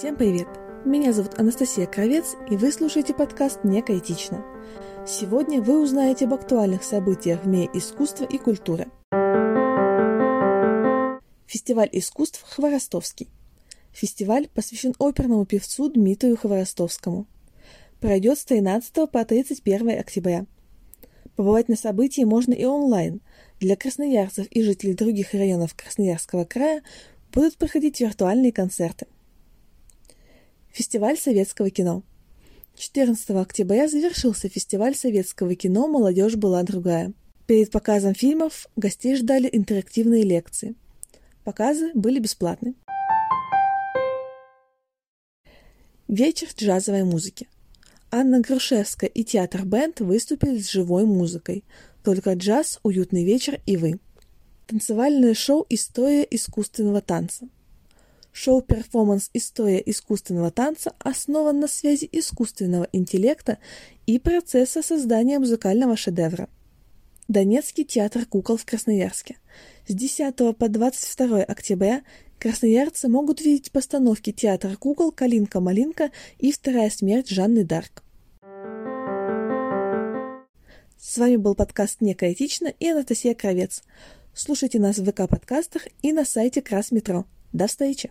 Всем привет! Меня зовут Анастасия Кровец, и вы слушаете подкаст «Некоэтично». Сегодня вы узнаете об актуальных событиях в мире искусства и культуры. Фестиваль искусств «Хворостовский». Фестиваль посвящен оперному певцу Дмитрию Хворостовскому. Пройдет с 13 по 31 октября. Побывать на событии можно и онлайн. Для красноярцев и жителей других районов Красноярского края будут проходить виртуальные концерты – Фестиваль советского кино. 14 октября завершился фестиваль советского кино «Молодежь была другая». Перед показом фильмов гостей ждали интерактивные лекции. Показы были бесплатны. Вечер джазовой музыки. Анна Грушевская и театр Бенд выступили с живой музыкой. Только джаз, уютный вечер и вы. Танцевальное шоу «История искусственного танца». Шоу-перформанс «История искусственного танца» основан на связи искусственного интеллекта и процесса создания музыкального шедевра. Донецкий театр кукол в Красноярске. С 10 по 22 октября красноярцы могут видеть постановки театра кукол «Калинка-малинка» и «Вторая смерть Жанны Дарк». С вами был подкаст «Некоэтично» и Анастасия Кровец. Слушайте нас в ВК-подкастах и на сайте Красметро. До встречи!